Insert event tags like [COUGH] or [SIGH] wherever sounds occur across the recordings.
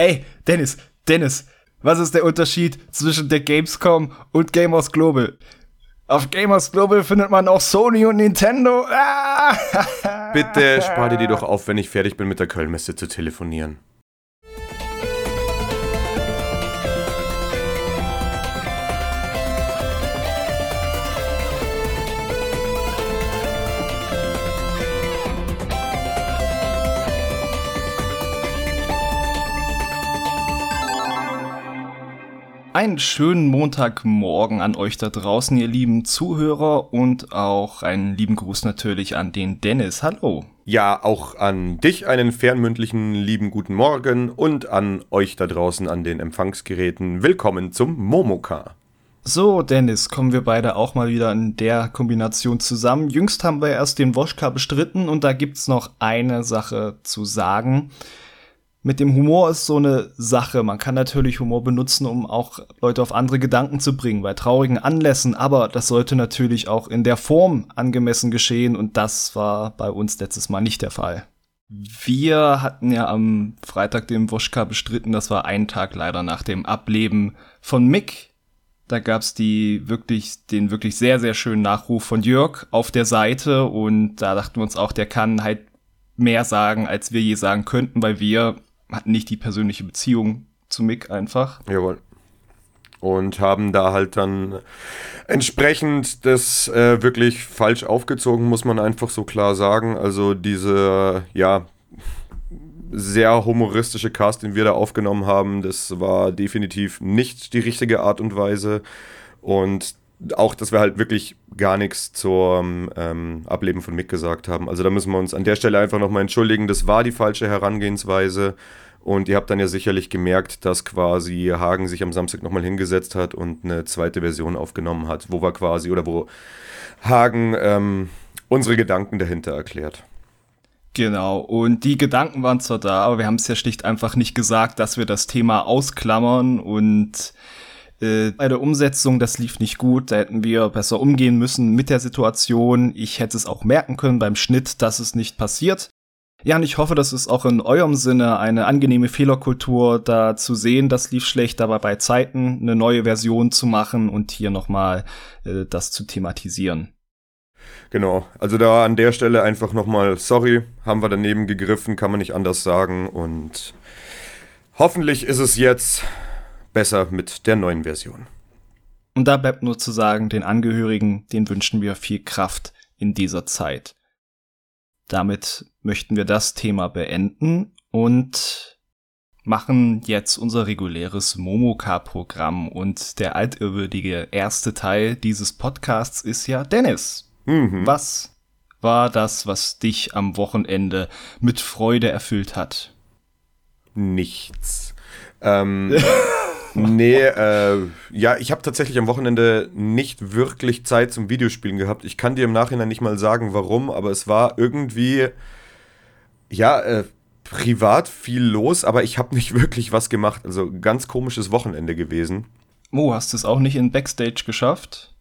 Ey, Dennis, Dennis, was ist der Unterschied zwischen der Gamescom und Gamers Global? Auf Gamers Global findet man auch Sony und Nintendo. Ah! Bitte spar dir die doch auf, wenn ich fertig bin mit der Kölnmesse zu telefonieren. Einen schönen Montagmorgen an euch da draußen, ihr lieben Zuhörer und auch einen lieben Gruß natürlich an den Dennis. Hallo. Ja, auch an dich einen fernmündlichen lieben guten Morgen und an euch da draußen an den Empfangsgeräten. Willkommen zum Momoka. So, Dennis, kommen wir beide auch mal wieder in der Kombination zusammen. Jüngst haben wir erst den Woschka bestritten und da gibt's noch eine Sache zu sagen mit dem Humor ist so eine Sache. Man kann natürlich Humor benutzen, um auch Leute auf andere Gedanken zu bringen, bei traurigen Anlässen, aber das sollte natürlich auch in der Form angemessen geschehen und das war bei uns letztes Mal nicht der Fall. Wir hatten ja am Freitag den Woschka bestritten, das war ein Tag leider nach dem Ableben von Mick. Da gab's die wirklich, den wirklich sehr, sehr schönen Nachruf von Jörg auf der Seite und da dachten wir uns auch, der kann halt mehr sagen, als wir je sagen könnten, weil wir hatten nicht die persönliche Beziehung zu Mick einfach. Jawohl. Und haben da halt dann entsprechend das äh, wirklich falsch aufgezogen, muss man einfach so klar sagen. Also diese, ja, sehr humoristische Cast, den wir da aufgenommen haben, das war definitiv nicht die richtige Art und Weise. Und auch, dass wir halt wirklich gar nichts zum ähm, Ableben von Mick gesagt haben. Also da müssen wir uns an der Stelle einfach nochmal entschuldigen. Das war die falsche Herangehensweise. Und ihr habt dann ja sicherlich gemerkt, dass quasi Hagen sich am Samstag nochmal hingesetzt hat und eine zweite Version aufgenommen hat, wo wir quasi, oder wo Hagen ähm, unsere Gedanken dahinter erklärt. Genau, und die Gedanken waren zwar da, aber wir haben es ja schlicht einfach nicht gesagt, dass wir das Thema ausklammern und äh, bei der Umsetzung, das lief nicht gut, da hätten wir besser umgehen müssen mit der Situation. Ich hätte es auch merken können beim Schnitt, dass es nicht passiert. Ja, und ich hoffe, das ist auch in eurem Sinne eine angenehme Fehlerkultur da zu sehen. Das lief schlecht, aber bei Zeiten eine neue Version zu machen und hier nochmal äh, das zu thematisieren. Genau, also da an der Stelle einfach nochmal sorry, haben wir daneben gegriffen, kann man nicht anders sagen und hoffentlich ist es jetzt besser mit der neuen Version. Und da bleibt nur zu sagen, den Angehörigen, den wünschen wir viel Kraft in dieser Zeit. Damit möchten wir das Thema beenden und machen jetzt unser reguläres Momoka-Programm. Und der altirrwürdige erste Teil dieses Podcasts ist ja Dennis. Mhm. Was war das, was dich am Wochenende mit Freude erfüllt hat? Nichts. Ähm, [LAUGHS] nee, äh, ja, ich habe tatsächlich am Wochenende nicht wirklich Zeit zum Videospielen gehabt. Ich kann dir im Nachhinein nicht mal sagen, warum, aber es war irgendwie, ja, äh, privat viel los, aber ich habe [LAUGHS] nicht wirklich was gemacht. Also ganz komisches Wochenende gewesen. Oh, hast du es auch nicht in Backstage geschafft?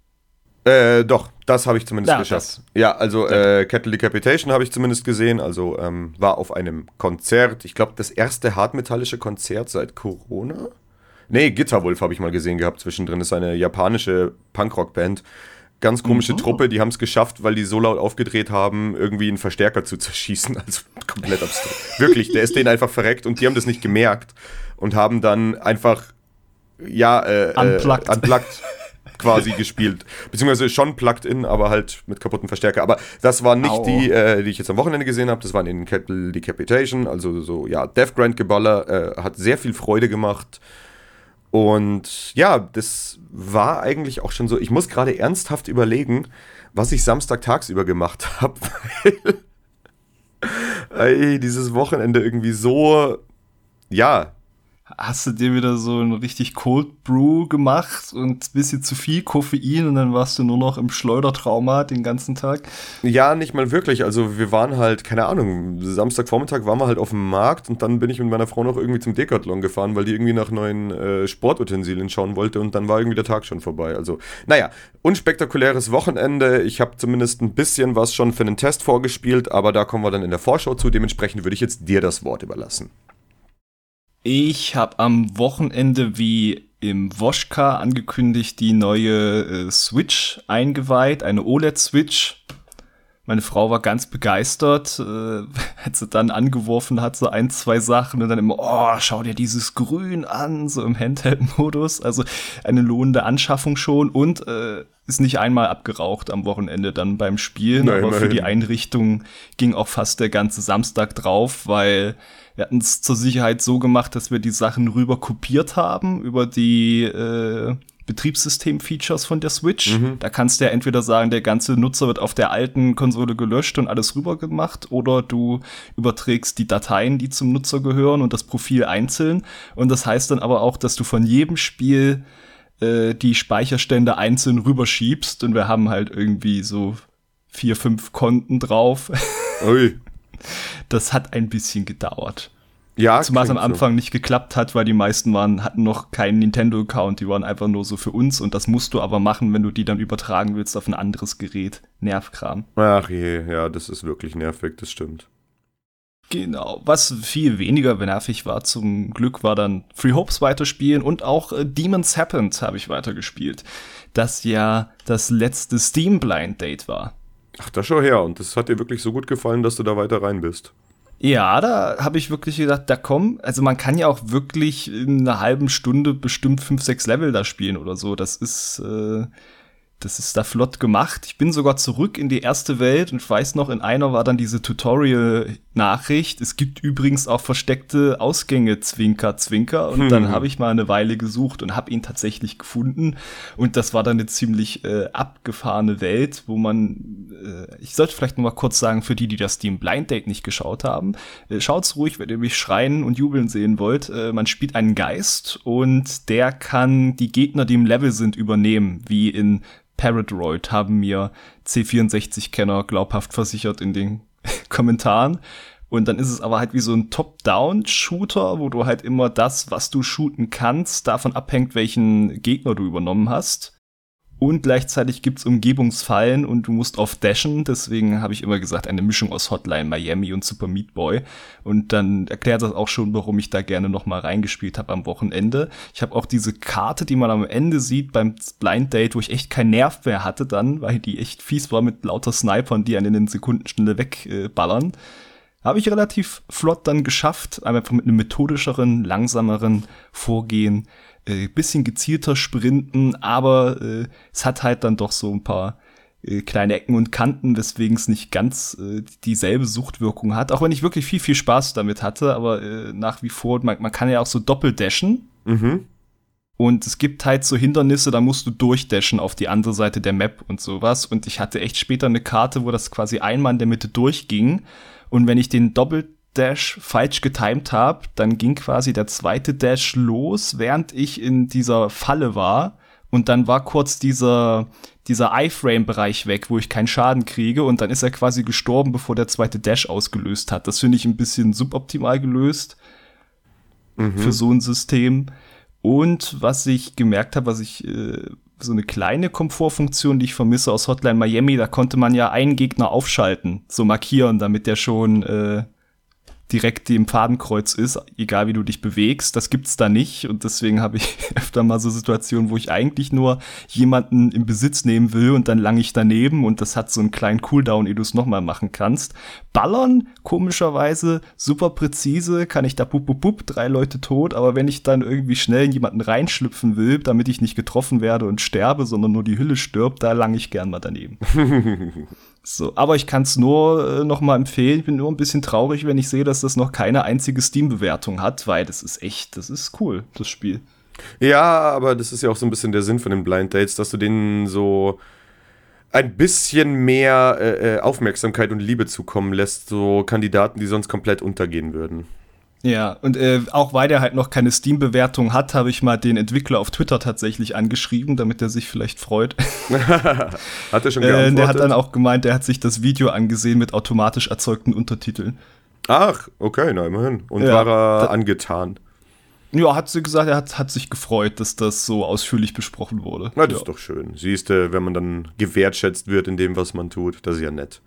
Äh, doch, das habe ich zumindest ja, geschafft. Das. Ja, also äh, Kettle Decapitation habe ich zumindest gesehen. Also ähm, war auf einem Konzert. Ich glaube, das erste hartmetallische Konzert seit Corona. Nee, Gitterwolf habe ich mal gesehen gehabt zwischendrin. Das ist eine japanische Punkrock-Band. Ganz komische mhm. Truppe, die haben es geschafft, weil die so laut aufgedreht haben, irgendwie einen Verstärker zu [LAUGHS] zerschießen. Also komplett abstrakt. Wirklich, der ist denen einfach verreckt und die haben das nicht gemerkt und haben dann einfach, ja, äh, unplugged. Äh, unplugged quasi gespielt. Beziehungsweise schon plugged in, aber halt mit kaputten Verstärker. Aber das war nicht Au. die, äh, die ich jetzt am Wochenende gesehen habe. Das waren in Kettle Decapitation, also so, ja, Death Grand Geballer. Äh, hat sehr viel Freude gemacht. Und ja, das war eigentlich auch schon so. Ich muss gerade ernsthaft überlegen, was ich Samstag tagsüber gemacht [LAUGHS] habe, weil ey, dieses Wochenende irgendwie so, ja, hast du dir wieder so ein richtig Cold Brew gemacht und ein bisschen zu viel Koffein und dann warst du nur noch im Schleudertrauma den ganzen Tag? Ja, nicht mal wirklich. Also wir waren halt, keine Ahnung, Samstagvormittag waren wir halt auf dem Markt und dann bin ich mit meiner Frau noch irgendwie zum Decathlon gefahren, weil die irgendwie nach neuen äh, Sportutensilien schauen wollte und dann war irgendwie der Tag schon vorbei. Also, naja, unspektakuläres Wochenende. Ich habe zumindest ein bisschen was schon für einen Test vorgespielt, aber da kommen wir dann in der Vorschau zu. Dementsprechend würde ich jetzt dir das Wort überlassen. Ich habe am Wochenende wie im Woschka angekündigt die neue äh, Switch eingeweiht, eine OLED-Switch. Meine Frau war ganz begeistert, äh, [LAUGHS] hat sie dann angeworfen hat, so ein, zwei Sachen und dann immer, oh, schau dir dieses Grün an, so im Handheld-Modus. Also eine lohnende Anschaffung schon und äh, ist nicht einmal abgeraucht am Wochenende dann beim Spielen, Nein, aber für die Einrichtung ging auch fast der ganze Samstag drauf, weil wir hatten es zur Sicherheit so gemacht, dass wir die Sachen rüber kopiert haben über die äh, Betriebssystem-Features von der Switch. Mhm. Da kannst du ja entweder sagen, der ganze Nutzer wird auf der alten Konsole gelöscht und alles rüber gemacht, oder du überträgst die Dateien, die zum Nutzer gehören und das Profil einzeln. Und das heißt dann aber auch, dass du von jedem Spiel äh, die Speicherstände einzeln rüberschiebst. Und wir haben halt irgendwie so vier, fünf Konten drauf. Ui. Das hat ein bisschen gedauert. Ja, Zumal es am Anfang so. nicht geklappt hat, weil die meisten waren, hatten noch keinen Nintendo-Account, die waren einfach nur so für uns und das musst du aber machen, wenn du die dann übertragen willst auf ein anderes Gerät. Nervkram. Ach je, ja, das ist wirklich nervig, das stimmt. Genau. Was viel weniger nervig war, zum Glück, war dann Free Hopes weiterspielen und auch äh, Demons Happened habe ich weitergespielt. Das ja das letzte Steam Blind Date war. Ach, da schau her. Und das hat dir wirklich so gut gefallen, dass du da weiter rein bist. Ja, da habe ich wirklich gedacht, da komm, also man kann ja auch wirklich in einer halben Stunde bestimmt fünf, sechs Level da spielen oder so. Das ist, äh, das ist da flott gemacht. Ich bin sogar zurück in die erste Welt und weiß noch, in einer war dann diese Tutorial-Nachricht. Es gibt übrigens auch versteckte Ausgänge, Zwinker, Zwinker. Und hm. dann habe ich mal eine Weile gesucht und habe ihn tatsächlich gefunden. Und das war dann eine ziemlich äh, abgefahrene Welt, wo man, äh, ich sollte vielleicht noch mal kurz sagen, für die, die das Steam Blind Date nicht geschaut haben, äh, schaut's ruhig, wenn ihr mich schreien und jubeln sehen wollt. Äh, man spielt einen Geist und der kann die Gegner, die im Level sind, übernehmen, wie in Paradroid haben mir C64-Kenner glaubhaft versichert in den [LAUGHS] Kommentaren. Und dann ist es aber halt wie so ein Top-Down-Shooter, wo du halt immer das, was du shooten kannst, davon abhängt, welchen Gegner du übernommen hast. Und gleichzeitig gibt's Umgebungsfallen und du musst auf dashen. Deswegen habe ich immer gesagt, eine Mischung aus Hotline Miami und Super Meat Boy. Und dann erklärt das auch schon, warum ich da gerne noch mal reingespielt habe am Wochenende. Ich habe auch diese Karte, die man am Ende sieht beim Blind Date, wo ich echt keinen Nerv mehr hatte dann, weil die echt fies war mit lauter Snipern, die einen in den Sekundenschnelle wegballern. Äh, habe ich relativ flott dann geschafft, einfach mit einem methodischeren, langsameren Vorgehen äh, bisschen gezielter sprinten, aber äh, es hat halt dann doch so ein paar äh, kleine Ecken und Kanten, weswegen es nicht ganz äh, dieselbe Suchtwirkung hat. Auch wenn ich wirklich viel, viel Spaß damit hatte, aber äh, nach wie vor, man, man kann ja auch so doppeldashen. Mhm. Und es gibt halt so Hindernisse, da musst du durchdashen auf die andere Seite der Map und sowas. Und ich hatte echt später eine Karte, wo das quasi einmal in der Mitte durchging. Und wenn ich den doppelt Dash falsch getimt habe, dann ging quasi der zweite Dash los, während ich in dieser Falle war. Und dann war kurz dieser, dieser iFrame-Bereich weg, wo ich keinen Schaden kriege. Und dann ist er quasi gestorben, bevor der zweite Dash ausgelöst hat. Das finde ich ein bisschen suboptimal gelöst mhm. für so ein System. Und was ich gemerkt habe, was ich äh, so eine kleine Komfortfunktion, die ich vermisse aus Hotline Miami, da konnte man ja einen Gegner aufschalten, so markieren, damit der schon äh, direkt im Fadenkreuz ist, egal wie du dich bewegst. Das gibt's da nicht und deswegen habe ich [LAUGHS] öfter mal so Situationen, wo ich eigentlich nur jemanden im Besitz nehmen will und dann lang ich daneben und das hat so einen kleinen Cooldown, ehe du es nochmal machen kannst. Ballern, komischerweise, super präzise, kann ich da pup, pup, pup, drei Leute tot, aber wenn ich dann irgendwie schnell in jemanden reinschlüpfen will, damit ich nicht getroffen werde und sterbe, sondern nur die Hülle stirbt, da lang ich gern mal daneben. [LAUGHS] So, aber ich kann es nur äh, noch mal empfehlen. Ich bin nur ein bisschen traurig, wenn ich sehe, dass das noch keine einzige Steam-Bewertung hat, weil das ist echt, das ist cool, das Spiel. Ja, aber das ist ja auch so ein bisschen der Sinn von den Blind Dates, dass du denen so ein bisschen mehr äh, äh Aufmerksamkeit und Liebe zukommen lässt, so Kandidaten, die sonst komplett untergehen würden. Ja, und äh, auch weil der halt noch keine Steam-Bewertung hat, habe ich mal den Entwickler auf Twitter tatsächlich angeschrieben, damit er sich vielleicht freut. [LAUGHS] hat er schon geantwortet? Äh, der hat dann auch gemeint, er hat sich das Video angesehen mit automatisch erzeugten Untertiteln. Ach, okay, na immerhin. Und ja, war er angetan? Ja, hat sie gesagt, er hat, hat sich gefreut, dass das so ausführlich besprochen wurde. Na, das ja. ist doch schön. Siehst du, wenn man dann gewertschätzt wird in dem, was man tut, das ist ja nett.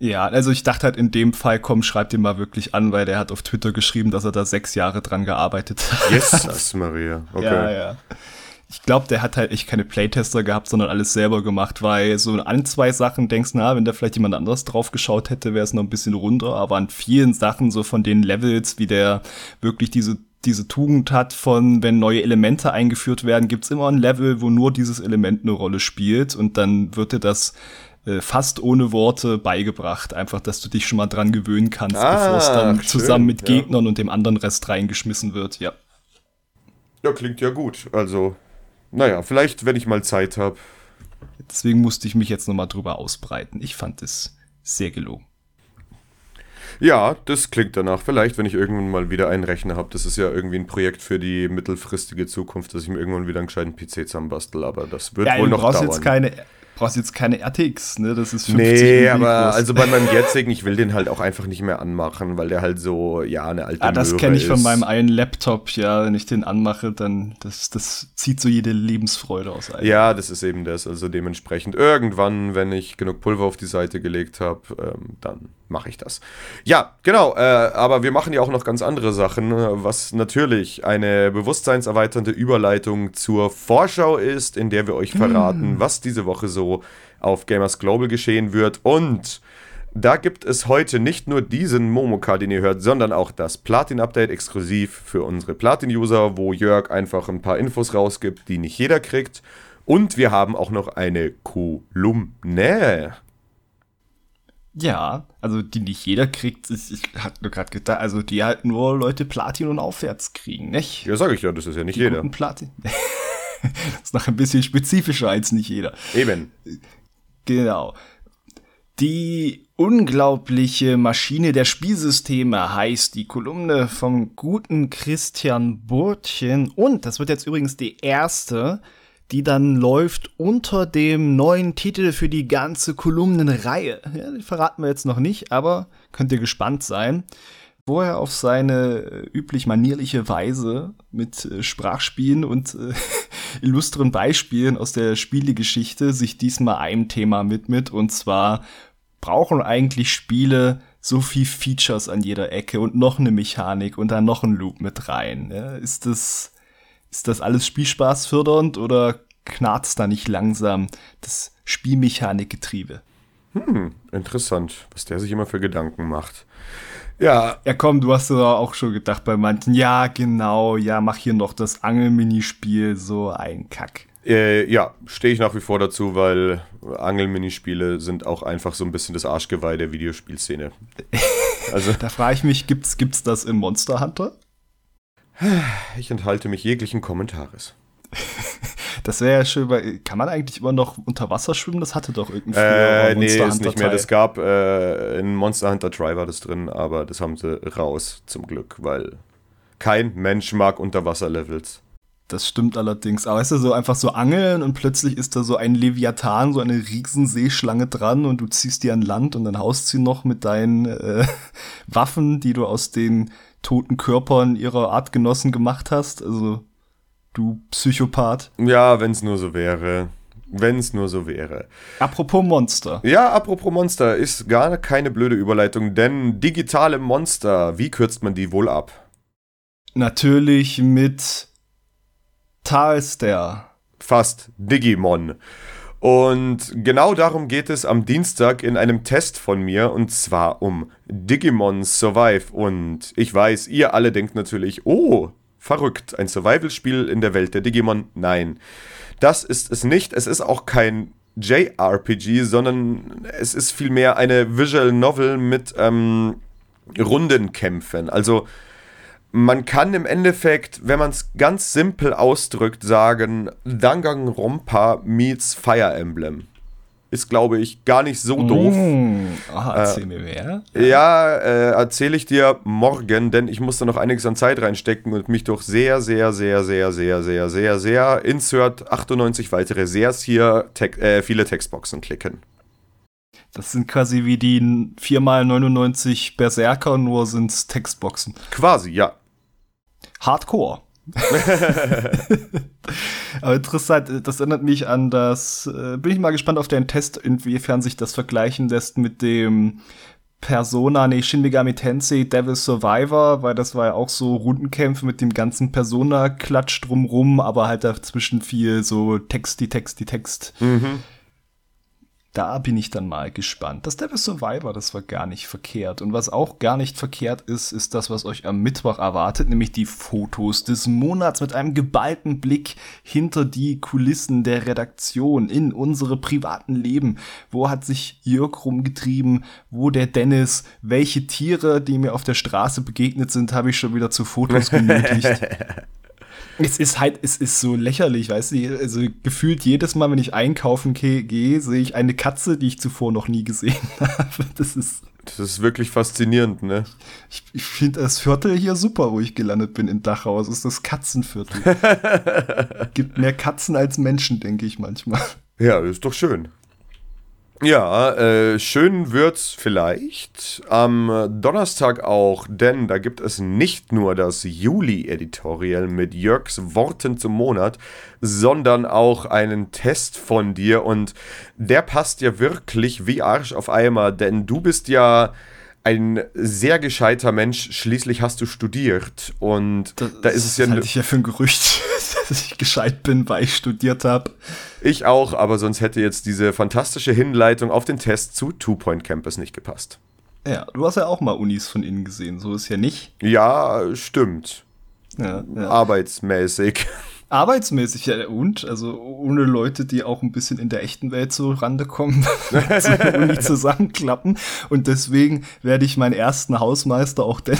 Ja, also ich dachte halt in dem Fall, komm, schreib den mal wirklich an, weil der hat auf Twitter geschrieben, dass er da sechs Jahre dran gearbeitet hat. Yes, [LAUGHS] Maria. Okay. Ja, ja. Ich glaube, der hat halt echt keine Playtester gehabt, sondern alles selber gemacht, weil so an zwei Sachen denkst, na, wenn da vielleicht jemand anderes drauf geschaut hätte, wäre es noch ein bisschen runder, aber an vielen Sachen, so von den Levels, wie der wirklich diese diese Tugend hat von, wenn neue Elemente eingeführt werden, gibt's immer ein Level, wo nur dieses Element eine Rolle spielt und dann wird dir das äh, fast ohne Worte beigebracht. Einfach, dass du dich schon mal dran gewöhnen kannst, ah, bevor es dann schön, zusammen mit ja. Gegnern und dem anderen Rest reingeschmissen wird, ja. Ja, klingt ja gut. Also, naja, vielleicht, wenn ich mal Zeit habe. Deswegen musste ich mich jetzt nochmal drüber ausbreiten. Ich fand es sehr gelungen. Ja, das klingt danach. Vielleicht, wenn ich irgendwann mal wieder einen Rechner habe. Das ist ja irgendwie ein Projekt für die mittelfristige Zukunft, dass ich mir irgendwann wieder einen gescheiten PC zusammenbastel. Aber das wird ja, wohl noch dauern. Jetzt keine brauchst jetzt keine RTX, ne? Das ist 50 Nee, aber groß. also bei meinem jetzigen, ich will den halt auch einfach nicht mehr anmachen, weil der halt so, ja, eine alte Ah, das kenne ich ist. von meinem einen Laptop, ja, wenn ich den anmache, dann, das, das zieht so jede Lebensfreude aus. Einem. Ja, das ist eben das, also dementsprechend irgendwann, wenn ich genug Pulver auf die Seite gelegt habe, ähm, dann mache ich das. Ja, genau, äh, aber wir machen ja auch noch ganz andere Sachen, was natürlich eine bewusstseinserweiternde Überleitung zur Vorschau ist, in der wir euch verraten, mm. was diese Woche so auf Gamers Global geschehen wird. Und da gibt es heute nicht nur diesen Momoka, den ihr hört, sondern auch das Platin-Update exklusiv für unsere Platin-User, wo Jörg einfach ein paar Infos rausgibt, die nicht jeder kriegt. Und wir haben auch noch eine Kolumne. Ja, also die nicht jeder kriegt, ich, ich hatte nur gerade gedacht, also die halt nur Leute Platin und aufwärts kriegen, nicht? Ja, sag ich ja, das ist ja nicht die jeder. Platin. das [LAUGHS] ist noch ein bisschen spezifischer als nicht jeder. Eben. Genau. Die unglaubliche Maschine der Spielsysteme heißt die Kolumne vom guten Christian Burtchen. Und das wird jetzt übrigens die erste, die dann läuft unter dem neuen Titel für die ganze Kolumnenreihe. Ja, die verraten wir jetzt noch nicht, aber könnt ihr gespannt sein wo er auf seine äh, üblich manierliche Weise mit äh, Sprachspielen und äh, [LAUGHS] illustren Beispielen aus der Spielegeschichte sich diesmal einem Thema widmet. Und zwar brauchen eigentlich Spiele so viel Features an jeder Ecke und noch eine Mechanik und dann noch ein Loop mit rein. Ja, ist das, ist das alles Spielspaß fördernd oder knarzt da nicht langsam das Spielmechanikgetriebe? Hm, interessant, was der sich immer für Gedanken macht. Ja. Ja, komm, du hast ja auch schon gedacht bei manchen, ja, genau, ja, mach hier noch das Angelminispiel, so ein Kack. Äh, ja, stehe ich nach wie vor dazu, weil Angelminispiele sind auch einfach so ein bisschen das Arschgeweih der Videospielszene. [LAUGHS] Also, da frage ich mich, gibt's, gibt's das im Monster Hunter? [SIGHS] Ich enthalte mich jeglichen Kommentares. [LAUGHS] Das wäre ja schön, weil kann man eigentlich immer noch unter Wasser schwimmen? Das hatte doch irgendwie äh, Nee, ist Hunter nicht mehr. Das gab äh, in Monster Hunter Tri war das drin, aber das haben sie raus, zum Glück, weil kein Mensch mag Unterwasserlevels. Das stimmt allerdings. Aber weißt du, so einfach so angeln und plötzlich ist da so ein Leviathan, so eine Riesenseeschlange dran und du ziehst die an Land und dann haust sie noch mit deinen äh, [LAUGHS] Waffen, die du aus den toten Körpern ihrer Artgenossen gemacht hast. Also du Psychopath. Ja, wenn es nur so wäre. Wenn es nur so wäre. Apropos Monster. Ja, apropos Monster ist gar keine blöde Überleitung, denn digitale Monster, wie kürzt man die wohl ab? Natürlich mit Talster. Fast Digimon. Und genau darum geht es am Dienstag in einem Test von mir und zwar um Digimon Survive. Und ich weiß, ihr alle denkt natürlich, oh, verrückt. Ein Survival-Spiel in der Welt der Digimon? Nein. Das ist es nicht. Es ist auch kein JRPG, sondern es ist vielmehr eine Visual Novel mit ähm, Rundenkämpfen. Also man kann im Endeffekt, wenn man es ganz simpel ausdrückt, sagen, Danganronpa meets Fire Emblem ist, glaube ich, gar nicht so doof. Mm. Oh, erzähl äh, mir mehr. Ja, äh, erzähle ich dir morgen, denn ich musste noch einiges an Zeit reinstecken und mich durch sehr, sehr, sehr, sehr, sehr, sehr, sehr, sehr, insert 98 weitere Sehrs hier te äh, viele Textboxen klicken. Das sind quasi wie die 4x99 Berserker, nur sind es Textboxen. Quasi, ja. Hardcore. [LAUGHS] Aber interessant, das erinnert mich an das, äh, bin ich mal gespannt auf deinen Test, inwiefern sich das vergleichen lässt mit dem Persona, nee, Shin Megami Tensei Devil Survivor, weil das war ja auch so Rundenkämpfe mit dem ganzen Persona-Klatsch drumrum, aber halt dazwischen viel so Text, die Text, die Text. Mhm da bin ich dann mal gespannt. Das Devil Survivor, das war gar nicht verkehrt. Und was auch gar nicht verkehrt ist, ist das, was euch am Mittwoch erwartet, nämlich die Fotos des Monats mit einem geballten Blick hinter die Kulissen der Redaktion in unsere privaten Leben. Wo hat sich Jörg rumgetrieben? Wo der Dennis? Welche Tiere, die mir auf der Straße begegnet sind, habe ich schon wieder zu Fotos [LAUGHS] genötigt? Es ist halt, es ist so lächerlich, weißt du, also gefühlt jedes Mal, wenn ich einkaufen gehe, sehe ich eine Katze, die ich zuvor noch nie gesehen [LAUGHS] habe. Das ist. Das ist wirklich faszinierend, ne? Ich, ich finde das Viertel hier super, wo ich gelandet bin in Dachau. Es ist das Katzenviertel. [LAUGHS] Gibt mehr Katzen als Menschen, denke ich manchmal. Ja, ist doch schön. Ja, äh, schön wird's vielleicht am Donnerstag auch, denn da gibt es nicht nur das Juli-Editorial mit Jörgs Worten zum Monat, sondern auch einen Test von dir und der passt ja wirklich wie Arsch auf Eimer, denn du bist ja ein sehr gescheiter Mensch. Schließlich hast du studiert und das, da ist es ja. Das halte ich ja für ein Gerücht, [LAUGHS] dass ich gescheit bin, weil ich studiert habe. Ich auch, aber sonst hätte jetzt diese fantastische Hinleitung auf den Test zu Two Point Campus nicht gepasst. Ja, du hast ja auch mal Unis von innen gesehen, so ist ja nicht. Ja, stimmt. Ja, ja. Arbeitsmäßig. Arbeitsmäßig, ja, und? Also ohne Leute, die auch ein bisschen in der echten Welt so Rande kommen, [LAUGHS] zur Uni [LAUGHS] zusammenklappen. Und deswegen werde ich meinen ersten Hausmeister auch denn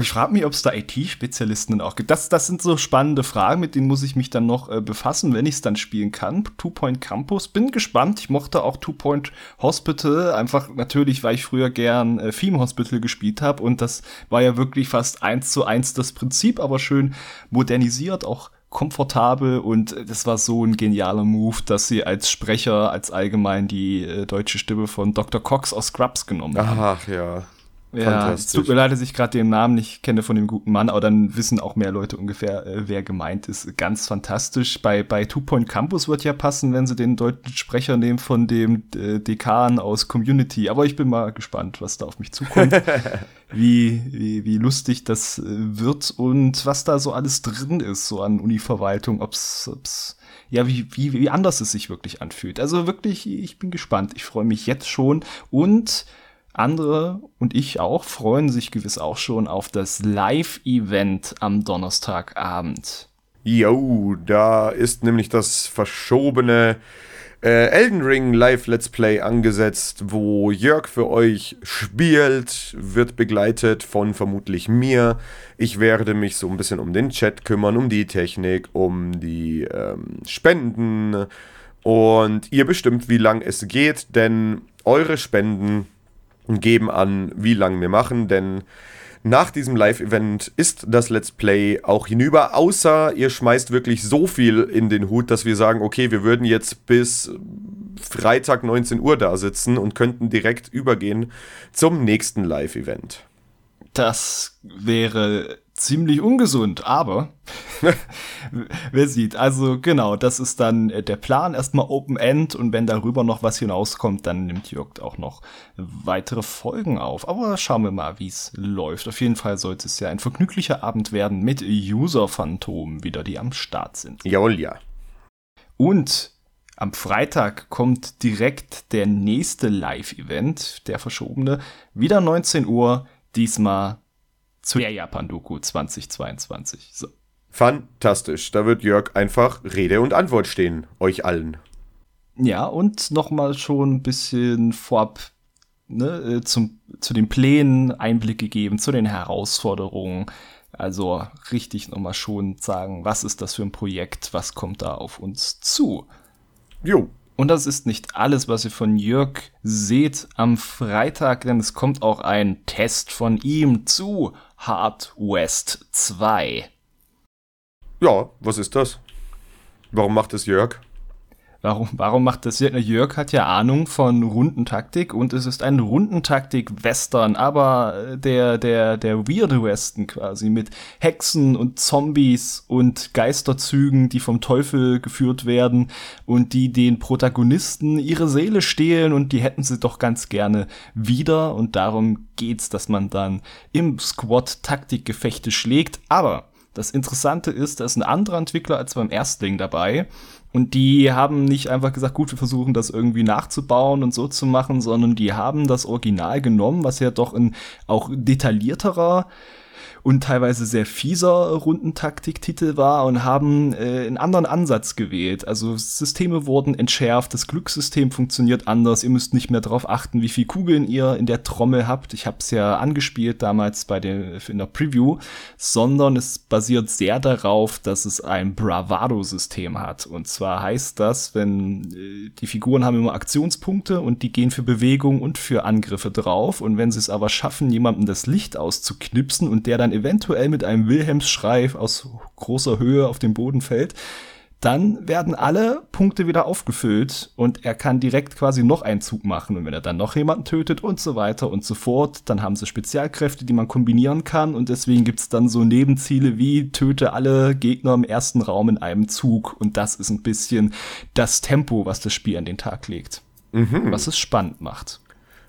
ich frage mich, ob es da IT-Spezialisten auch gibt. Das, das sind so spannende Fragen, mit denen muss ich mich dann noch äh, befassen, wenn ich es dann spielen kann. Two Point Campus, bin gespannt. Ich mochte auch Two Point Hospital, einfach natürlich, weil ich früher gern äh, Theme Hospital gespielt habe und das war ja wirklich fast eins zu eins das Prinzip, aber schön modernisiert, auch komfortabel und das war so ein genialer Move, dass sie als Sprecher, als allgemein die äh, deutsche Stimme von Dr. Cox aus Scrubs genommen haben. Ach ja. Ja, es tut mir leid, dass ich gerade den Namen nicht kenne von dem guten Mann, aber dann wissen auch mehr Leute ungefähr, äh, wer gemeint ist. Ganz fantastisch. Bei, bei Two Point Campus wird ja passen, wenn sie den deutschen Sprecher nehmen von dem äh, Dekan aus Community. Aber ich bin mal gespannt, was da auf mich zukommt. [LAUGHS] wie, wie, wie lustig das äh, wird und was da so alles drin ist, so an Univerwaltung, ob's, ob's ja, wie, wie, wie anders es sich wirklich anfühlt. Also wirklich, ich bin gespannt. Ich freue mich jetzt schon und andere und ich auch freuen sich gewiss auch schon auf das Live-Event am Donnerstagabend. Jo, da ist nämlich das verschobene äh, Elden Ring Live Let's Play angesetzt, wo Jörg für euch spielt, wird begleitet von vermutlich mir. Ich werde mich so ein bisschen um den Chat kümmern, um die Technik, um die ähm, Spenden und ihr bestimmt, wie lang es geht, denn eure Spenden und geben an, wie lange wir machen, denn nach diesem Live-Event ist das Let's Play auch hinüber, außer ihr schmeißt wirklich so viel in den Hut, dass wir sagen, okay, wir würden jetzt bis Freitag 19 Uhr da sitzen und könnten direkt übergehen zum nächsten Live-Event. Das wäre ziemlich ungesund, aber [LAUGHS] wer sieht. Also genau, das ist dann äh, der Plan. Erstmal Open End und wenn darüber noch was hinauskommt, dann nimmt Jörg auch noch weitere Folgen auf. Aber schauen wir mal, wie es läuft. Auf jeden Fall sollte es ja ein vergnüglicher Abend werden mit User-Phantomen wieder, die am Start sind. Jawohl, ja. Und am Freitag kommt direkt der nächste Live-Event, der verschobene. Wieder 19 Uhr, diesmal zu der Japan-Doku 2022. So. Fantastisch. Da wird Jörg einfach Rede und Antwort stehen, euch allen. Ja, und nochmal schon ein bisschen vorab ne, äh, zum, zu den Plänen Einblick gegeben, zu den Herausforderungen. Also richtig nochmal schon sagen, was ist das für ein Projekt, was kommt da auf uns zu. Jo. Und das ist nicht alles, was ihr von Jörg seht am Freitag, denn es kommt auch ein Test von ihm zu Hard West 2. Ja, was ist das? Warum macht es Jörg? Warum, warum macht das Jörg? Jörg hat ja Ahnung von Rundentaktik und es ist ein Rundentaktik-Western, aber der, der, der weirde Western quasi mit Hexen und Zombies und Geisterzügen, die vom Teufel geführt werden und die den Protagonisten ihre Seele stehlen und die hätten sie doch ganz gerne wieder und darum geht's, dass man dann im Squad Taktikgefechte schlägt, aber das Interessante ist, da ist ein anderer Entwickler als beim Erstling dabei. Und die haben nicht einfach gesagt, gut, wir versuchen das irgendwie nachzubauen und so zu machen, sondern die haben das Original genommen, was ja doch ein auch detaillierterer und teilweise sehr fieser Rundentaktik-Titel war und haben äh, einen anderen Ansatz gewählt. Also Systeme wurden entschärft, das Glückssystem funktioniert anders, ihr müsst nicht mehr darauf achten, wie viel Kugeln ihr in der Trommel habt. Ich habe es ja angespielt damals bei der, in der Preview, sondern es basiert sehr darauf, dass es ein Bravado-System hat. Und zwar heißt das, wenn äh, die Figuren haben immer Aktionspunkte und die gehen für Bewegung und für Angriffe drauf. Und wenn sie es aber schaffen, jemandem das Licht auszuknipsen und der dann eventuell mit einem Wilhelmsschrei aus großer Höhe auf den Boden fällt, dann werden alle Punkte wieder aufgefüllt und er kann direkt quasi noch einen Zug machen. Und wenn er dann noch jemanden tötet und so weiter und so fort, dann haben sie Spezialkräfte, die man kombinieren kann. Und deswegen gibt's dann so Nebenziele wie töte alle Gegner im ersten Raum in einem Zug. Und das ist ein bisschen das Tempo, was das Spiel an den Tag legt. Mhm. Was es spannend macht.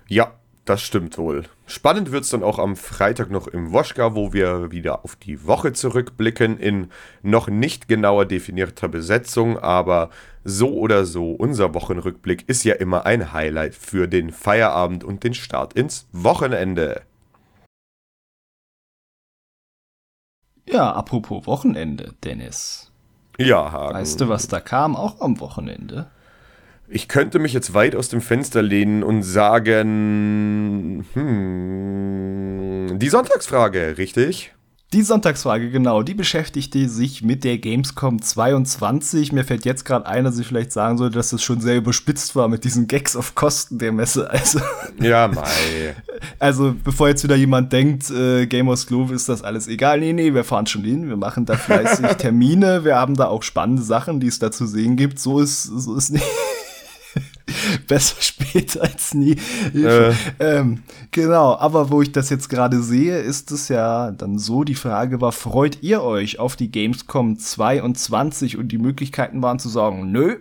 Ja, das stimmt wohl. Spannend wird es dann auch am Freitag noch im Woschka, wo wir wieder auf die Woche zurückblicken in noch nicht genauer definierter Besetzung, aber so oder so, unser Wochenrückblick ist ja immer ein Highlight für den Feierabend und den Start ins Wochenende. Ja, apropos Wochenende, Dennis. Ja, Hagen. Weißt du, was da kam, auch am Wochenende? Ich könnte mich jetzt weit aus dem Fenster lehnen und sagen, hm, die Sonntagsfrage, richtig? Die Sonntagsfrage, genau, die beschäftigte sich mit der Gamescom 22. Mir fällt jetzt gerade ein, dass ich vielleicht sagen sollte, dass es schon sehr überspitzt war mit diesen Gags auf Kosten der Messe. [LAUGHS] Also, ja, mei. Also, bevor jetzt wieder jemand denkt, äh, Gamers Glove ist das alles egal. Nee, nee, wir fahren schon hin. Wir machen da fleißig [LAUGHS] Termine. Wir haben da auch spannende Sachen, die es da zu sehen gibt. So ist, so ist nicht. [LAUGHS] Besser spät als nie. Äh. Ähm, genau, aber wo ich das jetzt gerade sehe, ist es ja dann so, die Frage war, freut ihr euch auf die Gamescom 22 und die Möglichkeiten waren zu sagen, nö,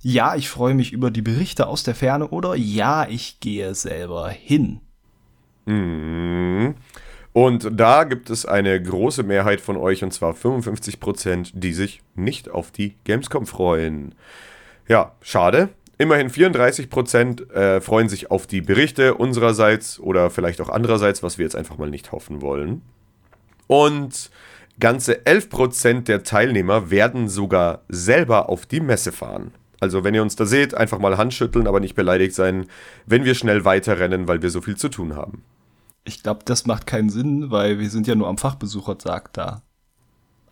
ja, ich freue mich über die Berichte aus der Ferne oder ja, ich gehe selber hin. Mhm. Und da gibt es eine große Mehrheit von euch, und zwar 55 Prozent, die sich nicht auf die Gamescom freuen. Ja, schade. Immerhin 34 Prozent äh, freuen sich auf die Berichte unsererseits oder vielleicht auch andererseits, was wir jetzt einfach mal nicht hoffen wollen. Und ganze 11 Prozent der Teilnehmer werden sogar selber auf die Messe fahren. Also wenn ihr uns da seht, einfach mal Handschütteln, aber nicht beleidigt sein, wenn wir schnell weiterrennen, weil wir so viel zu tun haben. Ich glaube, das macht keinen Sinn, weil wir sind ja nur am Fachbesuchertag da.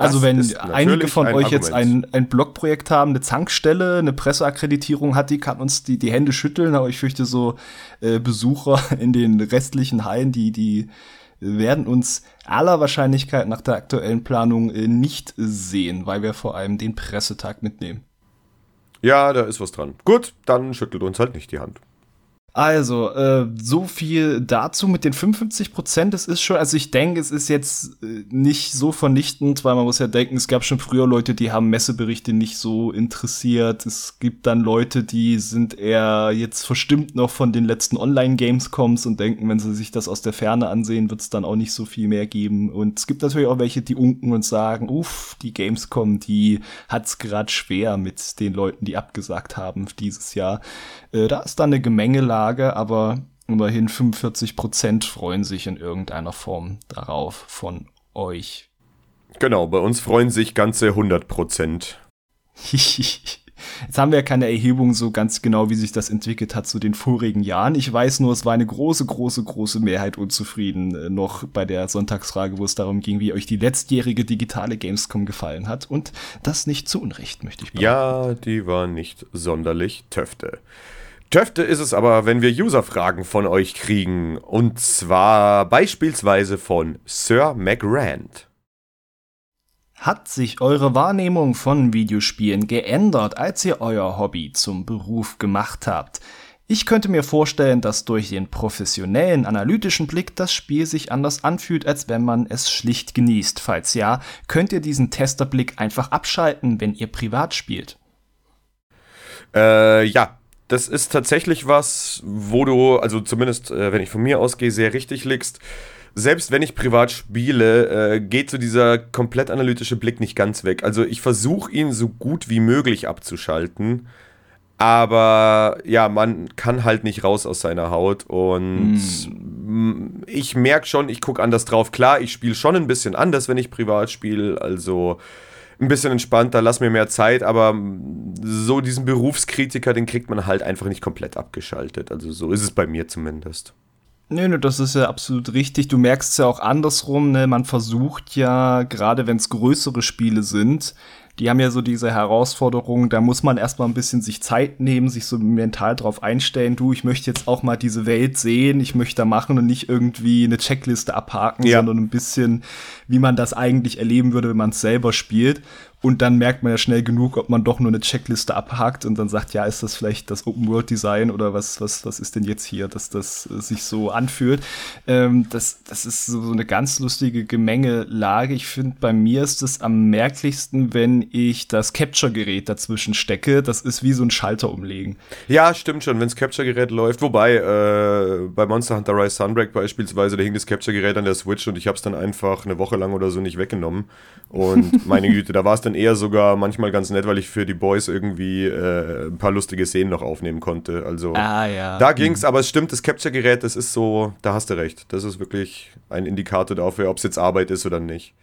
Also wenn einige von euch Argument. jetzt ein, ein Blogprojekt haben, eine Zankstelle, eine Presseakkreditierung hat, die kann uns die, die Hände schütteln, aber ich fürchte so äh, Besucher [LAUGHS] in den restlichen Hallen, die, die werden uns aller Wahrscheinlichkeit nach der aktuellen Planung äh, nicht sehen, weil wir vor allem den Pressetag mitnehmen. Ja, da ist was dran. Gut, dann schüttelt uns halt nicht die Hand. Also, äh, so viel dazu mit den 55 Prozent. Es ist schon, also ich denke, es ist jetzt äh, nicht so vernichtend, weil man muss ja denken, es gab schon früher Leute, die haben Messeberichte nicht so interessiert. Es gibt dann Leute, die sind eher jetzt verstimmt noch von den letzten Online-Gamescoms und denken, wenn sie sich das aus der Ferne ansehen, wird es dann auch nicht so viel mehr geben. Und es gibt natürlich auch welche, die unken und sagen, uff, die Gamescom, die hat's gerade schwer mit den Leuten, die abgesagt haben dieses Jahr. Äh, da ist dann eine Gemengelage, aber immerhin 45 Prozent freuen sich in irgendeiner Form darauf von euch. Genau, bei uns freuen sich ganze 100 Prozent. [LAUGHS] Jetzt haben wir ja keine Erhebung so ganz genau, wie sich das entwickelt hat zu den vorigen Jahren. Ich weiß nur, es war eine große, große, große Mehrheit unzufrieden äh, noch bei der Sonntagsfrage, wo es darum ging, wie euch die letztjährige digitale Gamescom gefallen hat. Und das nicht zu Unrecht, möchte ich behaupten. Ja, die war nicht sonderlich töfte. Töfte ist es aber, wenn wir User-Fragen von euch kriegen. Und zwar beispielsweise von Sir McRand. Hat sich eure Wahrnehmung von Videospielen geändert, als ihr euer Hobby zum Beruf gemacht habt? Ich könnte mir vorstellen, dass durch den professionellen analytischen Blick das Spiel sich anders anfühlt, als wenn man es schlicht genießt. Falls ja, könnt ihr diesen Testerblick einfach abschalten, wenn ihr privat spielt. Äh, ja, das ist tatsächlich was, wo du, also zumindest, äh, wenn ich von mir ausgehe, sehr richtig liegst. Selbst wenn ich privat spiele, äh, geht so dieser komplett analytische Blick nicht ganz weg. Also ich versuche ihn so gut wie möglich abzuschalten. Aber ja, man kann halt nicht raus aus seiner Haut. Und mm. ich merke schon, ich gucke anders drauf. Klar, ich spiele schon ein bisschen anders, wenn ich privat spiele. Also ein bisschen entspannter, lass mir mehr Zeit. Aber so diesen Berufskritiker, den kriegt man halt einfach nicht komplett abgeschaltet. Also so ist es bei mir zumindest. Nee, nee, das ist ja absolut richtig. Du merkst ja auch andersrum, ne? Man versucht ja, gerade wenn es größere Spiele sind, die haben ja so diese Herausforderung, da muss man erstmal ein bisschen sich Zeit nehmen, sich so mental drauf einstellen, du, ich möchte jetzt auch mal diese Welt sehen, ich möchte da machen und nicht irgendwie eine Checkliste abhaken, ja. sondern ein bisschen, wie man das eigentlich erleben würde, wenn man es selber spielt. Und dann merkt man ja schnell genug, ob man doch nur eine Checkliste abhakt und dann sagt, ja, ist das vielleicht das Open World Design oder was, was, was ist denn jetzt hier, dass das äh, sich so anfühlt. Ähm, das, das ist so, so eine ganz lustige Gemengelage. Ich finde, bei mir ist es am merklichsten, wenn ich das Capture-Gerät dazwischen stecke. Das ist wie so ein Schalter umlegen. Ja, stimmt schon, wenn das Capture-Gerät läuft. Wobei, äh, bei Monster Hunter Rise Sunbreak beispielsweise, da hing das Capture-Gerät an der Switch und ich habe es dann einfach eine Woche lang oder so nicht weggenommen. Und meine [LAUGHS] Güte, da war es dann eher sogar manchmal ganz nett, weil ich für die Boys irgendwie äh, ein paar lustige Szenen noch aufnehmen konnte. Also ah, ja. da ging's, mhm. aber es stimmt, das Capture-Gerät, das ist so, da hast du recht. Das ist wirklich ein Indikator dafür, ob es jetzt Arbeit ist oder nicht.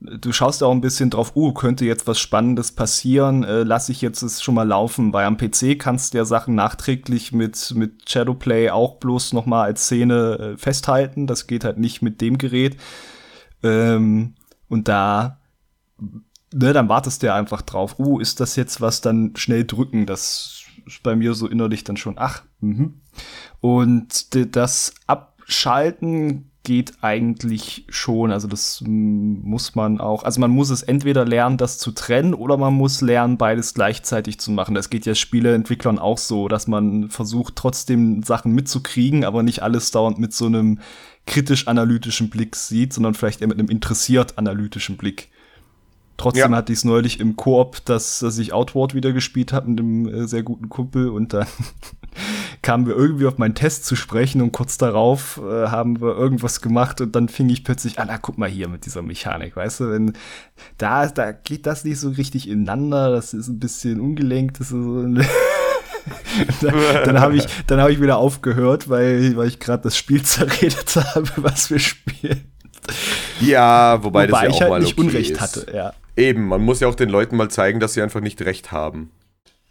Du schaust auch ein bisschen drauf, uh, könnte jetzt was Spannendes passieren, äh, lass ich jetzt es schon mal laufen, weil am PC kannst du ja Sachen nachträglich mit, mit Shadowplay auch bloß noch mal als Szene äh, festhalten. Das geht halt nicht mit dem Gerät. Ähm, und da ne, dann wartest du ja einfach drauf, uh, ist das jetzt was, dann schnell drücken, das ist bei mir so innerlich dann schon, ach, mhm. Und das Abschalten geht eigentlich schon, also das muss man auch, also man muss es entweder lernen, das zu trennen, oder man muss lernen, beides gleichzeitig zu machen. Das geht ja Spieleentwicklern auch so, dass man versucht, trotzdem Sachen mitzukriegen, aber nicht alles dauernd mit so einem kritisch-analytischen Blick sieht, sondern vielleicht eher mit einem interessiert-analytischen Blick. Trotzdem ja. hatte ich es neulich im Koop, dass, dass ich Outward wieder gespielt habe mit einem äh, sehr guten Kumpel und dann [LAUGHS] kamen wir irgendwie auf meinen Test zu sprechen und kurz darauf äh, haben wir irgendwas gemacht und dann fing ich plötzlich an, ah, guck mal hier mit dieser Mechanik, weißt du, wenn da, da geht das nicht so richtig ineinander, das ist ein bisschen ungelenkt, das ist so ein [LAUGHS] dann, dann habe ich, dann habe ich wieder aufgehört, weil, weil ich gerade das Spiel [LAUGHS] zerredet habe, was wir spielen. Ja, wobei, wobei das ja ich auch halt mal nicht okay Unrecht ist. hatte, ja. Eben, man muss ja auch den Leuten mal zeigen, dass sie einfach nicht recht haben.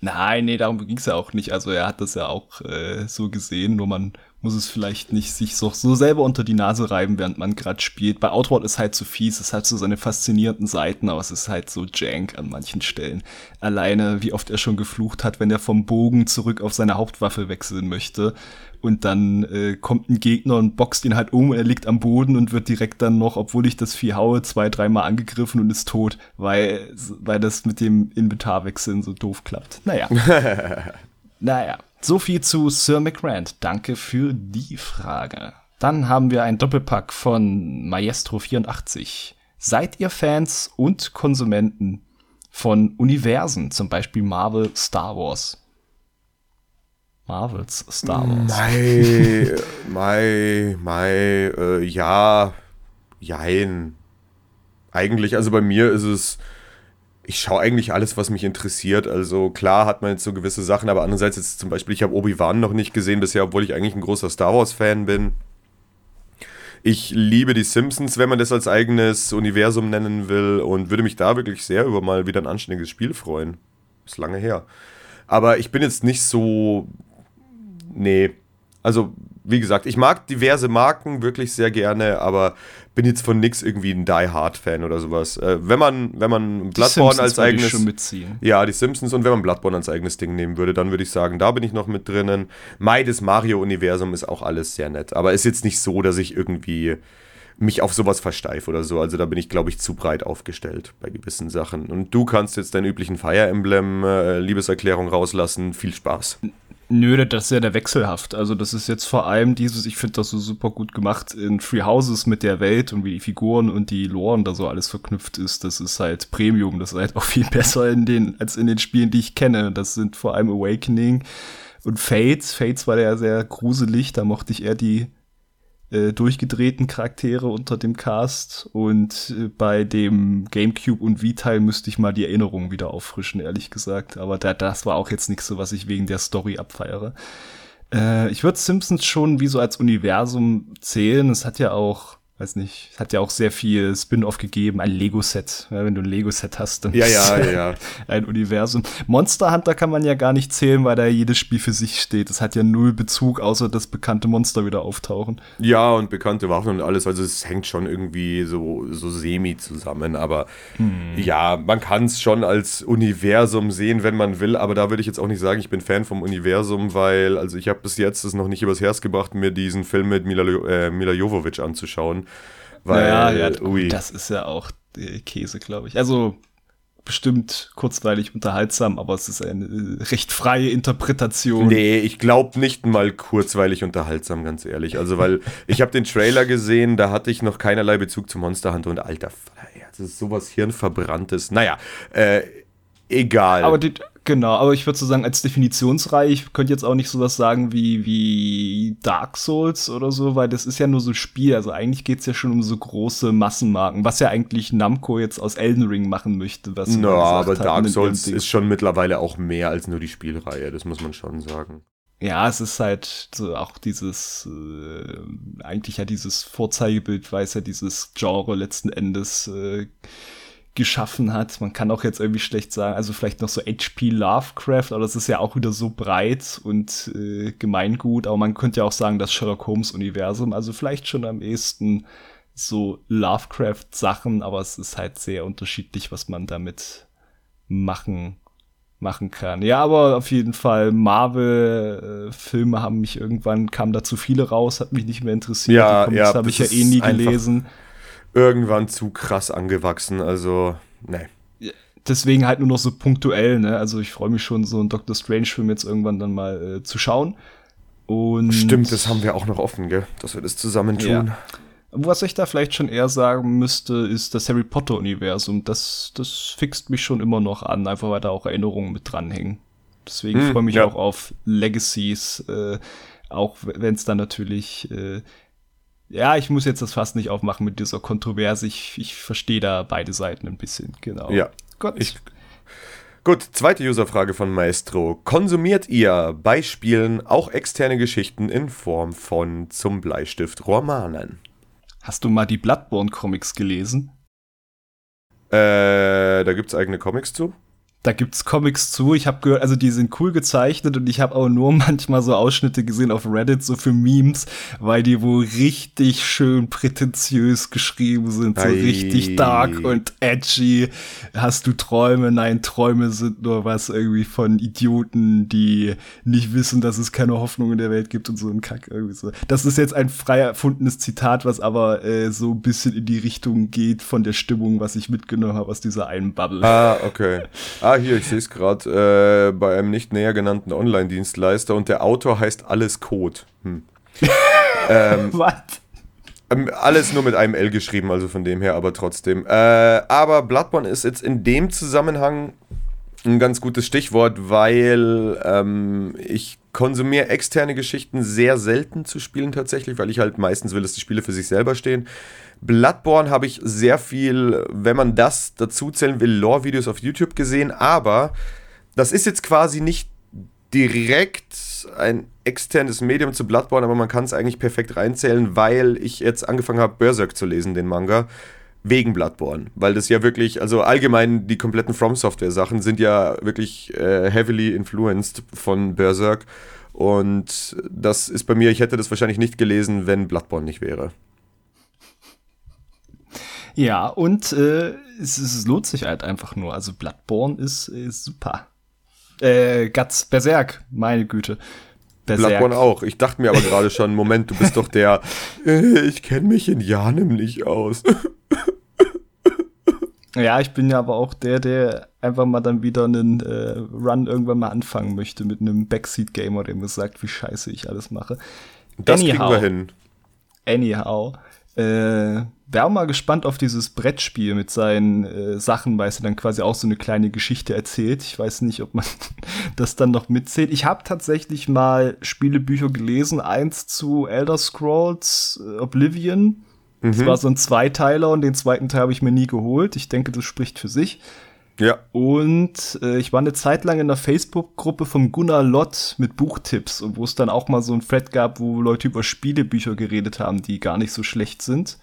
Nein, nee, darum ging es ja auch nicht. Also er hat das ja auch äh, so gesehen, nur man muss es vielleicht nicht sich so, so selber unter die Nase reiben, während man gerade spielt. Bei Outward ist halt so fies, es hat so seine faszinierenden Seiten, aber es ist halt so jank an manchen Stellen. Alleine, wie oft er schon geflucht hat, wenn er vom Bogen zurück auf seine Hauptwaffe wechseln möchte und dann äh, kommt ein Gegner und boxt ihn halt um, er liegt am Boden und wird direkt dann noch, obwohl ich das Vieh haue, zwei, dreimal angegriffen und ist tot, weil, weil das mit dem Inventarwechseln so doof klappt. Naja. [LAUGHS] naja. So viel zu Sir McRand. Danke für die Frage. Dann haben wir ein Doppelpack von Maestro84. Seid ihr Fans und Konsumenten von Universen, zum Beispiel Marvel, Star Wars? Marvels Star Wars. Mai, Mai, Mai, äh, ja, jein. Eigentlich, also bei mir ist es, ich schaue eigentlich alles, was mich interessiert. Also klar hat man jetzt so gewisse Sachen, aber andererseits jetzt zum Beispiel, ich habe Obi-Wan noch nicht gesehen bisher, obwohl ich eigentlich ein großer Star Wars-Fan bin. Ich liebe die Simpsons, wenn man das als eigenes Universum nennen will und würde mich da wirklich sehr über mal wieder ein anständiges Spiel freuen. Ist lange her. Aber ich bin jetzt nicht so nee. Also, wie gesagt, ich mag diverse Marken wirklich sehr gerne, aber bin jetzt von nix irgendwie ein Die Hard Fan oder sowas. Äh, wenn man wenn man Bloodborne als eigenes Ja, die Simpsons und wenn man Bloodborne als eigenes Ding nehmen würde, dann würde ich sagen, da bin ich noch mit drinnen. Mai des Mario Universum ist auch alles sehr nett, aber ist jetzt nicht so, dass ich irgendwie mich auf sowas versteife oder so. Also da bin ich, glaube ich, zu breit aufgestellt bei gewissen Sachen. Und du kannst jetzt deinen üblichen Fire Emblem äh, Liebeserklärung rauslassen. Viel Spaß. Nö, das ist ja der wechselhaft. Also das ist jetzt vor allem dieses, ich finde das so super gut gemacht in Free Houses mit der Welt und wie die Figuren und die Loren da so alles verknüpft ist. Das ist halt Premium. Das ist halt auch viel [LAUGHS] besser in den, als in den Spielen, die ich kenne. Das sind vor allem Awakening und Fates. Fates war ja sehr gruselig. Da mochte ich eher die äh, durchgedrehten Charaktere unter dem Cast und äh, bei dem GameCube und Wii-Teil müsste ich mal die Erinnerungen wieder auffrischen, ehrlich gesagt. Aber da, das war auch jetzt nichts so, was ich wegen der Story abfeiere. Äh, ich würde Simpsons schon wie so als Universum zählen. Es hat ja auch weiß nicht, hat ja auch sehr viel Spin-off gegeben, ein Lego-Set. Ja, wenn du ein Lego-Set hast, dann ja, ja, ja, ja. [LAUGHS] ein Universum. Monster Hunter kann man ja gar nicht zählen, weil da jedes Spiel für sich steht. Es hat ja null Bezug, außer dass bekannte Monster wieder auftauchen. Ja, und bekannte Waffen und alles. Also es hängt schon irgendwie so, so semi zusammen. Aber hm. ja, man kann es schon als Universum sehen, wenn man will. Aber da würde ich jetzt auch nicht sagen, ich bin Fan vom Universum, weil, also ich habe bis jetzt es noch nicht übers Herz gebracht, mir diesen Film mit Mila, äh, Mila Jovovich anzuschauen. Weil, ja, ja, ui. das ist ja auch Käse, glaube ich. Also bestimmt kurzweilig unterhaltsam, aber es ist eine äh, recht freie Interpretation. Nee, ich glaube nicht mal kurzweilig unterhaltsam, ganz ehrlich. Also, weil [LAUGHS] ich habe den Trailer gesehen, da hatte ich noch keinerlei Bezug zu Monster Hunter und alter, das ist sowas Hirnverbranntes. Naja, äh, egal. Aber die, Genau, aber ich würde so sagen, als definitionsreich, ich könnte jetzt auch nicht sowas sagen wie, wie Dark Souls oder so, weil das ist ja nur so ein Spiel. Also eigentlich geht's ja schon um so große Massenmarken, was ja eigentlich Namco jetzt aus Elden Ring machen möchte. Was no, aber Dark Souls ist schon mittlerweile auch mehr als nur die Spielreihe, das muss man schon sagen. Ja, es ist halt so auch dieses, äh, eigentlich ja dieses Vorzeigebild, weiß ja dieses Genre letzten Endes äh, geschaffen hat. Man kann auch jetzt irgendwie schlecht sagen, also vielleicht noch so HP Lovecraft, aber das ist ja auch wieder so breit und äh, gemeingut, aber man könnte ja auch sagen, das Sherlock Holmes Universum, also vielleicht schon am ehesten so Lovecraft Sachen, aber es ist halt sehr unterschiedlich, was man damit machen machen kann. Ja, aber auf jeden Fall Marvel äh, Filme haben mich irgendwann kam da zu viele raus, hat mich nicht mehr interessiert. Ja, Die ja, habe ich ja eh nie gelesen irgendwann zu krass angewachsen. Also, ne. Deswegen halt nur noch so punktuell, ne? Also ich freue mich schon, so einen Doctor Strange-Film jetzt irgendwann dann mal äh, zu schauen. Und Stimmt, das haben wir auch noch offen, gell? Dass wir das zusammen tun. Ja. Was ich da vielleicht schon eher sagen müsste, ist das Harry Potter-Universum. Das, das fixt mich schon immer noch an, einfach weil da auch Erinnerungen mit dranhängen. Deswegen hm, freue ich mich ja. auch auf Legacies, äh, auch wenn es dann natürlich äh, ja, ich muss jetzt das fast nicht aufmachen mit dieser Kontroverse. Ich, ich verstehe da beide Seiten ein bisschen, genau. Ja. Gott. Ich, gut, zweite Userfrage von Maestro. Konsumiert ihr bei Spielen auch externe Geschichten in Form von zum Bleistift Romanen? Hast du mal die Bloodborne-Comics gelesen? Äh, da gibt's eigene Comics zu? Da gibt's Comics zu. Ich habe gehört, also die sind cool gezeichnet und ich habe auch nur [LAUGHS] manchmal so Ausschnitte gesehen auf Reddit so für Memes, weil die wohl richtig schön prätentiös geschrieben sind, so Ei. richtig dark und edgy. Hast du Träume? Nein, Träume sind nur was irgendwie von Idioten, die nicht wissen, dass es keine Hoffnung in der Welt gibt und so ein Kack irgendwie so. Das ist jetzt ein frei erfundenes Zitat, was aber äh, so ein bisschen in die Richtung geht von der Stimmung, was ich mitgenommen habe aus dieser einen Bubble. Ah, okay. Ah, hier, ich sehe es gerade äh, bei einem nicht näher genannten Online-Dienstleister und der Autor heißt Alles Code. Hm. [LAUGHS] ähm, Was? Ähm, alles nur mit einem L geschrieben, also von dem her, aber trotzdem. Äh, aber Bloodborne ist jetzt in dem Zusammenhang ein ganz gutes Stichwort, weil ähm, ich konsumiere externe Geschichten sehr selten zu spielen tatsächlich, weil ich halt meistens will, dass die Spiele für sich selber stehen. Bloodborne habe ich sehr viel, wenn man das dazu zählen will, Lore-Videos auf YouTube gesehen, aber das ist jetzt quasi nicht direkt ein externes Medium zu Bloodborne, aber man kann es eigentlich perfekt reinzählen, weil ich jetzt angefangen habe, Berserk zu lesen, den Manga. Wegen Bloodborne, weil das ja wirklich, also allgemein die kompletten From Software Sachen sind ja wirklich äh, heavily influenced von Berserk und das ist bei mir, ich hätte das wahrscheinlich nicht gelesen, wenn Bloodborne nicht wäre. Ja, und äh, es, es, lohnt sich halt einfach nur. Also Bloodborne ist, ist super. Äh, Guts, Berserk, meine Güte. Berserk. Bloodborne auch. Ich dachte mir aber gerade schon, Moment, du bist doch der, [LAUGHS] äh, ich kenne mich in Janem nicht aus. [LAUGHS] Ja, ich bin ja aber auch der, der einfach mal dann wieder einen äh, Run irgendwann mal anfangen möchte mit einem Backseat-Gamer, der mir sagt, wie scheiße ich alles mache. Das anyhow, kriegen wir hin. Anyhow. Äh, Wäre mal gespannt auf dieses Brettspiel mit seinen äh, Sachen, weil es dann quasi auch so eine kleine Geschichte erzählt. Ich weiß nicht, ob man [LAUGHS] das dann noch mitzählt. Ich habe tatsächlich mal Spielebücher gelesen, eins zu Elder Scrolls äh, Oblivion es mhm. war so ein Zweiteiler und den zweiten Teil habe ich mir nie geholt. Ich denke, das spricht für sich. Ja. Und äh, ich war eine Zeit lang in der Facebook-Gruppe vom Gunnar Lott mit Buchtipps, wo es dann auch mal so ein Thread gab, wo Leute über Spielebücher geredet haben, die gar nicht so schlecht sind.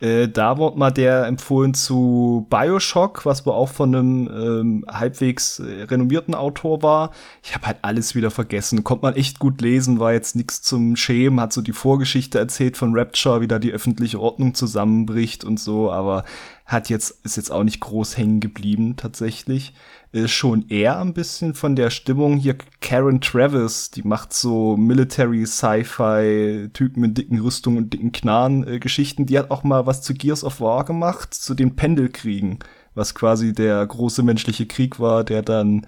Äh, da wurde mal der empfohlen zu Bioshock, was wohl auch von einem ähm, halbwegs äh, renommierten Autor war. Ich habe halt alles wieder vergessen. Konnte man echt gut lesen, war jetzt nichts zum Schämen, hat so die Vorgeschichte erzählt von Rapture, wie da die öffentliche Ordnung zusammenbricht und so, aber hat jetzt, ist jetzt auch nicht groß hängen geblieben, tatsächlich schon eher ein bisschen von der Stimmung hier Karen Travis, die macht so Military Sci-Fi Typen in dicken Rüstungen und dicken Knarren äh, Geschichten. Die hat auch mal was zu Gears of War gemacht, zu den Pendelkriegen, was quasi der große menschliche Krieg war, der dann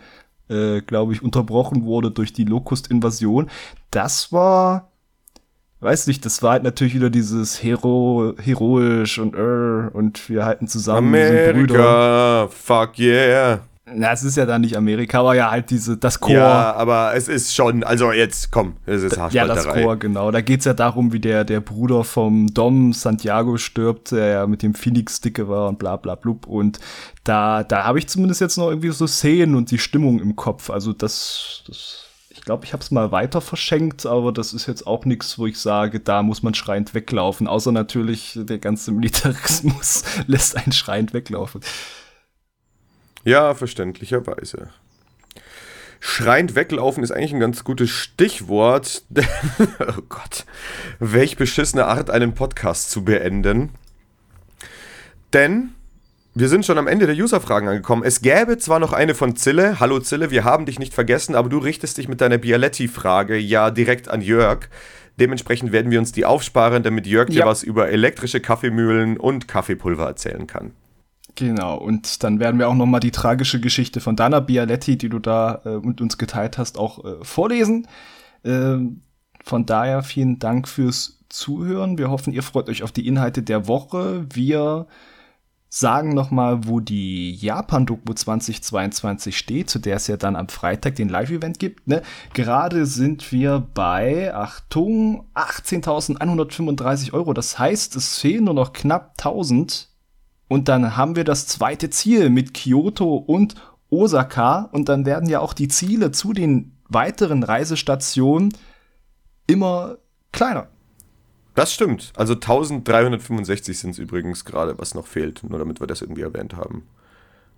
äh, glaube ich unterbrochen wurde durch die Locust-Invasion. Das war weiß nicht, das war halt natürlich wieder dieses Hero, heroisch und äh, und wir halten zusammen. Amerika, fuck yeah. Na, es ist ja dann nicht Amerika, aber ja halt diese, das Chor. Ja, aber es ist schon, also jetzt, komm, es ist Ja, das Chor, genau. Da geht's ja darum, wie der, der Bruder vom Dom Santiago stirbt, der ja mit dem Phoenix-Dicke war und bla bla blub. Und da, da habe ich zumindest jetzt noch irgendwie so Szenen und die Stimmung im Kopf. Also das, das ich glaube, ich habe es mal weiter verschenkt, aber das ist jetzt auch nichts, wo ich sage, da muss man schreiend weglaufen. Außer natürlich der ganze Militarismus [LAUGHS] lässt einen schreiend weglaufen. Ja, verständlicherweise. Schreiend weglaufen ist eigentlich ein ganz gutes Stichwort. [LAUGHS] oh Gott, welch beschissene Art, einen Podcast zu beenden. Denn wir sind schon am Ende der User-Fragen angekommen. Es gäbe zwar noch eine von Zille. Hallo Zille, wir haben dich nicht vergessen, aber du richtest dich mit deiner Bialetti-Frage ja direkt an Jörg. Dementsprechend werden wir uns die aufsparen, damit Jörg ja. dir was über elektrische Kaffeemühlen und Kaffeepulver erzählen kann. Genau, und dann werden wir auch noch mal die tragische Geschichte von Dana Bialetti, die du da äh, mit uns geteilt hast, auch äh, vorlesen. Ähm, von daher vielen Dank fürs Zuhören. Wir hoffen, ihr freut euch auf die Inhalte der Woche. Wir sagen noch mal, wo die Japan-Doku 2022 steht, zu der es ja dann am Freitag den Live-Event gibt. Ne? Gerade sind wir bei, Achtung, 18.135 Euro. Das heißt, es fehlen nur noch knapp 1000 und dann haben wir das zweite Ziel mit Kyoto und Osaka. Und dann werden ja auch die Ziele zu den weiteren Reisestationen immer kleiner. Das stimmt. Also 1365 sind es übrigens gerade, was noch fehlt. Nur damit wir das irgendwie erwähnt haben.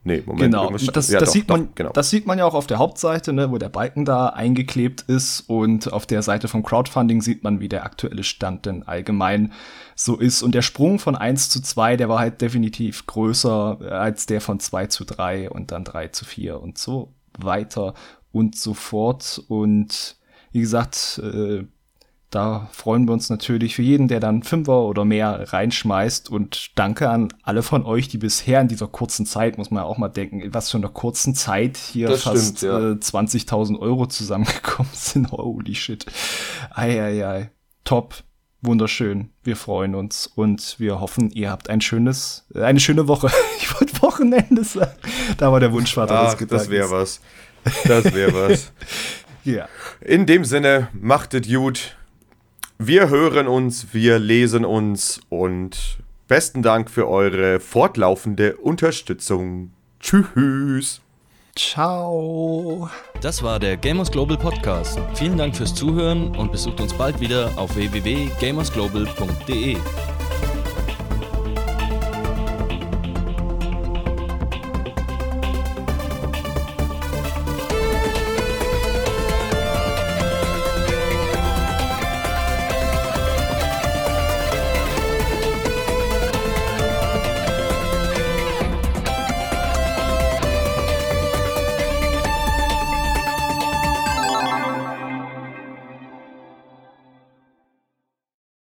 Nee, Moment. Genau, das, ja, das, doch, sieht man, doch, genau. das sieht man ja auch auf der Hauptseite, ne, wo der Balken da eingeklebt ist. Und auf der Seite vom Crowdfunding sieht man, wie der aktuelle Stand denn allgemein so ist. Und der Sprung von 1 zu 2, der war halt definitiv größer als der von 2 zu 3 und dann 3 zu 4 und so weiter und so fort. Und wie gesagt, äh, da freuen wir uns natürlich für jeden, der dann Fünfer oder mehr reinschmeißt. Und danke an alle von euch, die bisher in dieser kurzen Zeit, muss man ja auch mal denken, was für einer kurzen Zeit hier das fast ja. äh, 20.000 Euro zusammengekommen [LAUGHS] sind. Holy shit. Eieiei. Top. Wunderschön. Wir freuen uns und wir hoffen, ihr habt ein schönes, äh, eine schöne Woche. [LAUGHS] Ich wollte Wochenende sagen. Da war der Wunschvater Ach, des Das wäre was. Das wäre was. [LAUGHS] ja. In dem Sinne, machtet gut. Wir hören uns, wir lesen uns und besten Dank für eure fortlaufende Unterstützung. Tschüss. Ciao. Das war der Gamers Global Podcast. Vielen Dank fürs Zuhören und besucht uns bald wieder auf www.gamersglobal.de.